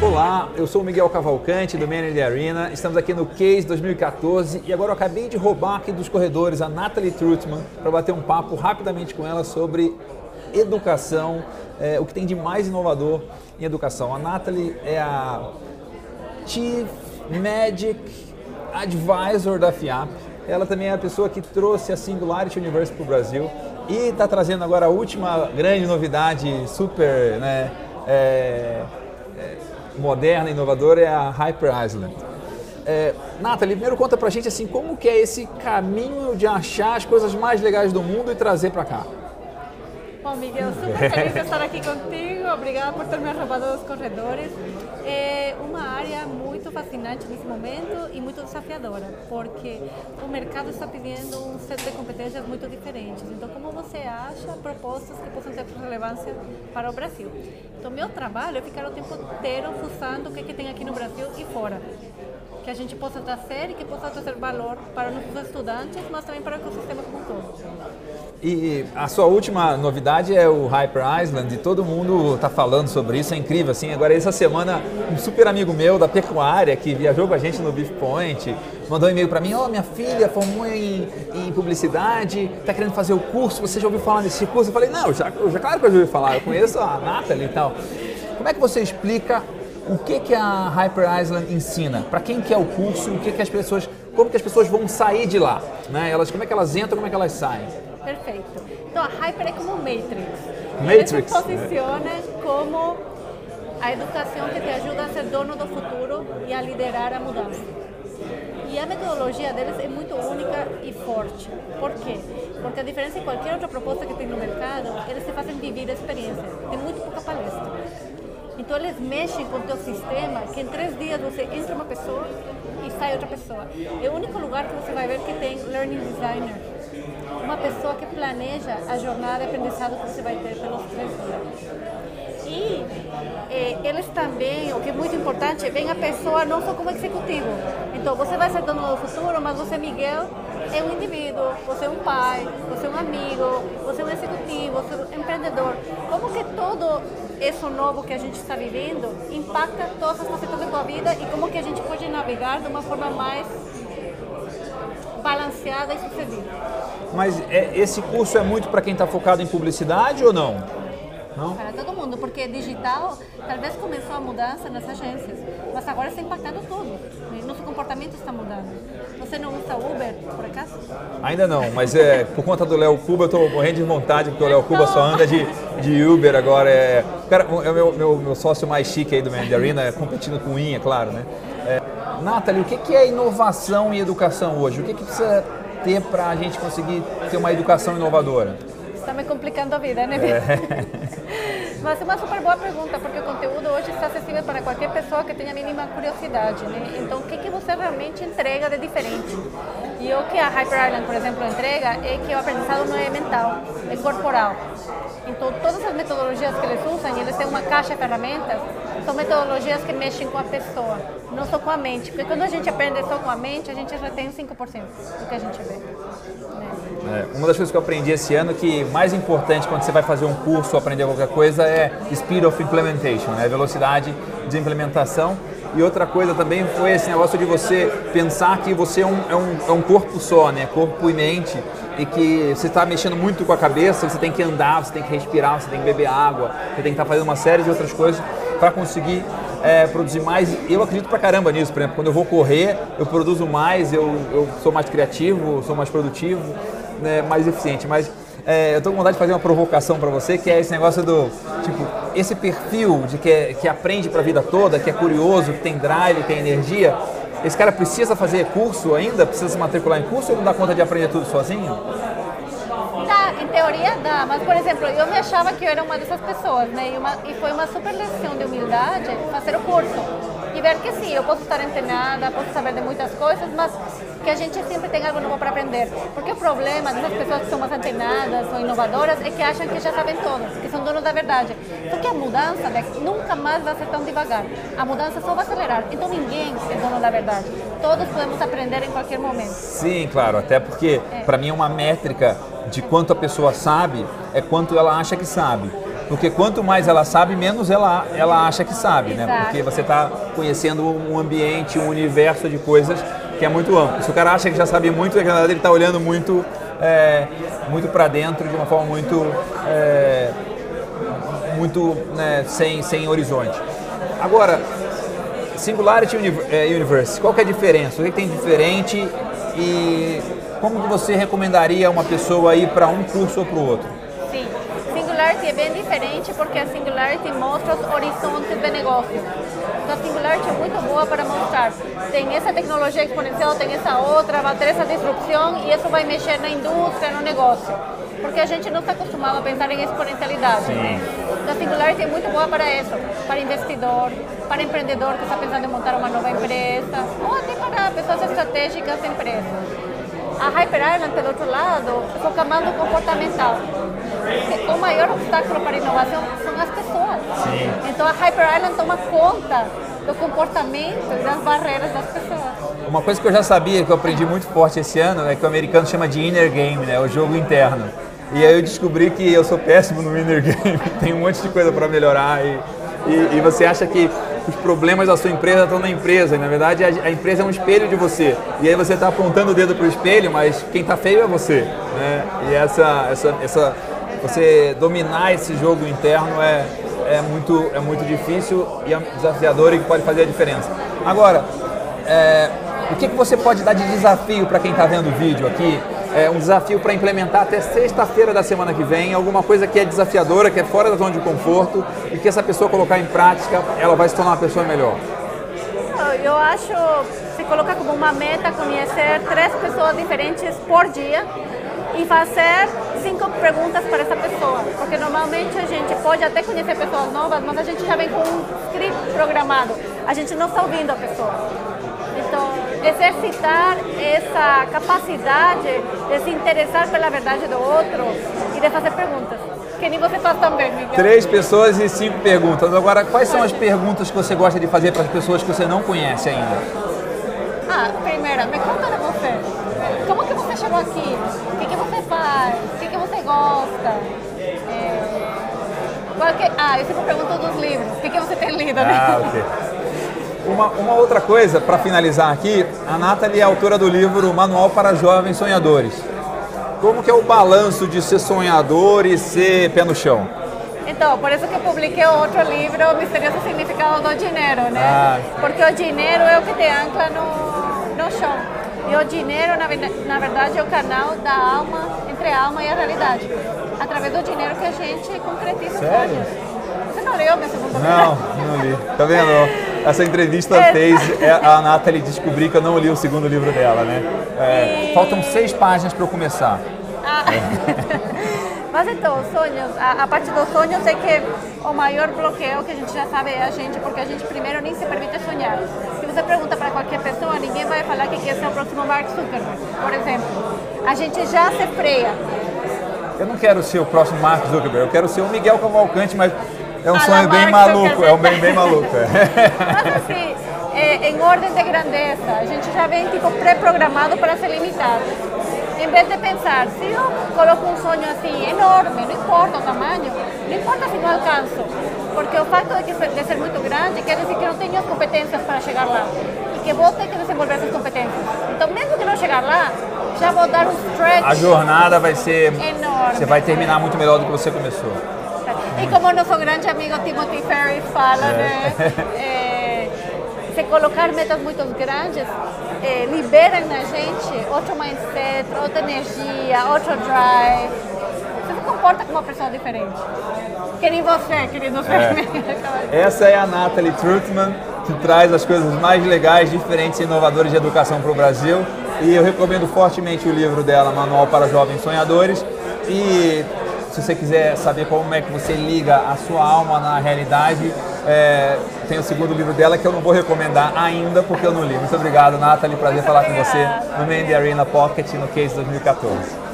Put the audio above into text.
Olá, eu sou o Miguel Cavalcante do Manager Arena. Estamos aqui no Case 2014 e agora eu acabei de roubar aqui dos corredores a Natalie Trutman para bater um papo rapidamente com ela sobre educação, é, o que tem de mais inovador em educação. A Natalie é a Chief Magic Advisor da FIAP. Ela também é a pessoa que trouxe a Singularity University para o Brasil e está trazendo agora a última grande novidade, super, né? É, é, moderna, inovadora, é a Hyper Island. É, Nathalie, primeiro conta pra gente assim, como que é esse caminho de achar as coisas mais legais do mundo e trazer para cá. Bom, Miguel, super feliz de estar aqui contigo. Obrigada por ter me roubado dos corredores. É uma área muito fascinante nesse momento e muito desafiadora, porque o mercado está pedindo um set de competências muito diferentes. Então, como você acha propostas que possam ter relevância para o Brasil? Então, meu trabalho é ficar o tempo inteiro fuçando o que, que tem aqui no Brasil e fora que a gente possa trazer e que possa trazer valor para nossos estudantes, mas também para o ecossistema como um todo. E a sua última novidade é o Hyper Island, e todo mundo está falando sobre isso, é incrível. Assim, agora, essa semana, um super amigo meu da pecuária, que viajou com a gente no Beef Point, mandou um e-mail para mim: Ó, oh, minha filha formou em, em publicidade, está querendo fazer o curso, você já ouviu falar desse curso? Eu falei: Não, já, já, claro que eu já ouvi falar, eu conheço a Nathalie e tal. Como é que você explica o que, que a Hyper Island ensina? Para quem quer o curso, o que, que as pessoas, como que as pessoas vão sair de lá? Né? Elas, como é que elas entram, como é que elas saem? Perfeito. Então a Hyper é como Matrix. Matrix. Ele se posiciona como a educação que te ajuda a ser dono do futuro e a liderar a mudança. E a metodologia deles é muito única e forte. Por quê? Porque a diferença de qualquer outra proposta que tem no mercado, eles te fazem viver a experiência. Tem muito pouca palestra. Então eles mexem com o teu sistema que em três dias você entra uma pessoa e sai outra pessoa. É o único lugar que você vai ver que tem learning designer uma pessoa que planeja a jornada de aprendizado que você vai ter pelos três dias. E eh, eles também, o que é muito importante, vem a pessoa não só como executivo. Então, você vai ser dono do futuro, mas você, Miguel, é um indivíduo, você é um pai, você é um amigo, você você é empreendedor. Como que todo isso novo que a gente está vivendo impacta todas as facetas da tua vida e como que a gente pode navegar de uma forma mais balanceada e sucedida. Mas é, esse curso é muito para quem está focado em publicidade ou não? Não? Para todo mundo, porque digital talvez começou a mudança nas agências, mas agora está impactando tudo. Nosso comportamento está mudando. Você não usa Uber, por acaso? Ainda não, mas é, por conta do Léo Cuba eu estou morrendo de vontade, porque o Léo Cuba só anda de, de Uber agora. É, cara, é o meu, meu, meu sócio mais chique aí do Mandarina, é competindo com o INHA, claro, né? É, Nathalie, o que é inovação em educação hoje? O que, que precisa ter para a gente conseguir ter uma educação inovadora? Está me complicando a vida, né? É. Mas é uma super boa pergunta, porque o conteúdo hoje está acessível para qualquer pessoa que tenha a mínima curiosidade, né? Então, o que, que você realmente entrega de diferente? E o que a Hyper Island, por exemplo, entrega é que o aprendizado não é mental, é corporal. Então, todas as metodologias que eles usam, eles têm uma caixa de ferramentas, são metodologias que mexem com a pessoa, não só com a mente. Porque quando a gente aprende só com a mente, a gente tem 5% do que a gente vê. Uma das coisas que eu aprendi esse ano que mais importante quando você vai fazer um curso ou aprender qualquer coisa é speed of implementation, né? velocidade de implementação. E outra coisa também foi esse negócio de você pensar que você é um, é um, é um corpo só, né? corpo e mente, e que você está mexendo muito com a cabeça, você tem que andar, você tem que respirar, você tem que beber água, você tem que estar tá fazendo uma série de outras coisas para conseguir é, produzir mais. Eu acredito pra caramba nisso, por exemplo, quando eu vou correr, eu produzo mais, eu, eu sou mais criativo, sou mais produtivo, né, mais eficiente. Mas é, eu tô com vontade de fazer uma provocação para você, que é esse negócio do, tipo, esse perfil de que, que aprende para a vida toda, que é curioso, que tem drive, que tem energia, esse cara precisa fazer curso ainda? Precisa se matricular em curso ou não dá conta de aprender tudo sozinho? Dá, em teoria dá, mas por exemplo, eu me achava que eu era uma dessas pessoas, né? E, uma, e foi uma super lição de humildade fazer o curso e ver que sim, eu posso estar antenada, posso saber de muitas coisas, mas que a gente sempre tem algo novo para aprender. Porque o problema dessas pessoas que são mais antenadas ou inovadoras é que acham que já sabem todas, que são donos da verdade. Só que a mudança nunca mais vai ser tão devagar. A mudança só vai acelerar. Então ninguém é dono da verdade. Todos podemos aprender em qualquer momento. Sim, claro. Até porque, é. para mim, é uma métrica de quanto a pessoa sabe é quanto ela acha que sabe. Porque quanto mais ela sabe, menos ela, ela acha que sabe, né? Exato. Porque você está conhecendo um ambiente, um universo de coisas que é muito amplo. Se o cara acha que já sabe muito, na verdade ele está olhando muito, é, muito para dentro de uma forma muito, é, muito né, sem, sem horizonte. Agora, Singularity é, Universe, qual que é a diferença? O que, que tem diferente e como que você recomendaria uma pessoa ir para um curso ou para o outro? É bem diferente porque a Singularity mostra os horizontes de negócio. Então a Singularity é muito boa para mostrar. Tem essa tecnologia exponencial, tem essa outra, vai ter essa disrupção e isso vai mexer na indústria, no negócio. Porque a gente não está acostumado a pensar em exponencialidade. Sim. Então a Singularity é muito boa para isso, para investidor, para empreendedor que está pensando em montar uma nova empresa, ou até para pessoas estratégicas de empresas. A Hyper Island, pelo outro lado, foca mais no comportamental. O maior obstáculo para a inovação são as pessoas. Sim. Então a Hyper Island toma conta do comportamento e das barreiras das pessoas. Uma coisa que eu já sabia, que eu aprendi muito forte esse ano, é que o americano chama de inner game, né? O jogo interno. E aí eu descobri que eu sou péssimo no inner game, tem um monte de coisa para melhorar e, e, e você acha que os problemas da sua empresa estão na empresa, e na verdade a, a empresa é um espelho de você. E aí você está apontando o dedo para o espelho, mas quem está feio é você. Né? E essa, essa, essa, você dominar esse jogo interno é, é, muito, é muito difícil e é desafiador e pode fazer a diferença. Agora, é, o que, que você pode dar de desafio para quem está vendo o vídeo aqui? É um desafio para implementar até sexta-feira da semana que vem, alguma coisa que é desafiadora, que é fora da zona de conforto e que essa pessoa colocar em prática, ela vai se tornar uma pessoa melhor. Eu acho se colocar como uma meta conhecer três pessoas diferentes por dia e fazer cinco perguntas para essa pessoa, porque normalmente a gente pode até conhecer pessoas novas, mas a gente já vem com um script programado, a gente não está ouvindo a pessoa. Então, exercitar essa capacidade de se interessar pela verdade do outro e de fazer perguntas, que nem você faz também, Miguel. Três pessoas e cinco perguntas. Agora, quais são as perguntas que você gosta de fazer para as pessoas que você não conhece ainda? Ah, primeira, me conta de você. Como que você chegou aqui? O que, que você faz? O que, que você gosta? É, que- Ah, eu sempre pergunto dos livros. O que, que você tem lido, né? Ah, ok. Uma, uma outra coisa, para finalizar aqui, a Nathalie é autora do livro Manual para Jovens Sonhadores. Como que é o balanço de ser sonhador e ser pé no chão? Então, por isso que eu publiquei outro livro, O Misterioso Significado do Dinheiro, né? Ah. Porque o dinheiro é o que te ancla no, no chão. E o dinheiro, na, verdade- na verdade, é o canal da alma, entre a alma e a realidade. Através do dinheiro que a gente concretiza Sério? sonhos. Você não leu segundo livro? Não, não li. Tá vendo? Essa entrevista É. fez é, a Nathalie descobrir que eu não li o segundo livro dela, né? É, E- Faltam seis páginas para eu começar. Ah. Mas então, os sonhos, a, a parte dos sonhos é que o maior bloqueio que a gente já sabe é a gente, porque a gente primeiro nem se permite sonhar. Se você pergunta para qualquer pessoa, ninguém vai falar que quer ser o próximo Mark Zuckerberg, por exemplo. A gente já se freia. Eu não quero ser o próximo Mark Zuckerberg, eu quero ser o Miguel Cavalcante, mas é um Ah, sonho bem Mark maluco, Zuckerberg. é um bem, bem maluco. é. Mas assim, é, em ordem de grandeza, a gente já vem tipo pré-programado para ser limitado. Em vez de pensar, se eu coloco um sonho assim enorme, não importa o tamanho, não importa se não alcanço, porque o fato de, que, de ser muito grande quer dizer que eu não tenho as competências para chegar lá e que vou ter que desenvolver essas competências. Então, mesmo que não chegar lá, já vou dar um stretch A jornada vai ser. enorme. Você vai terminar muito melhor do que você começou. E como nosso grande amigo Timothy Ferris fala, né? é, se colocar metas muito grandes, é, liberam na gente outro mindset, outra energia, outro drive. Comporta como uma pessoa diferente. Que nem você, querido É. Essa é a Natalie Trutman, que traz as coisas mais legais, diferentes e inovadoras de educação para o Brasil. E eu recomendo fortemente o livro dela, Manual para Jovens Sonhadores. E se você quiser saber como é que você liga a sua alma na realidade, é, tem o segundo livro dela que eu não vou recomendar ainda porque eu não li. Muito obrigado, Nathalie. Prazer falar com você obrigada. no Mandy Arena Pocket no Case 2014.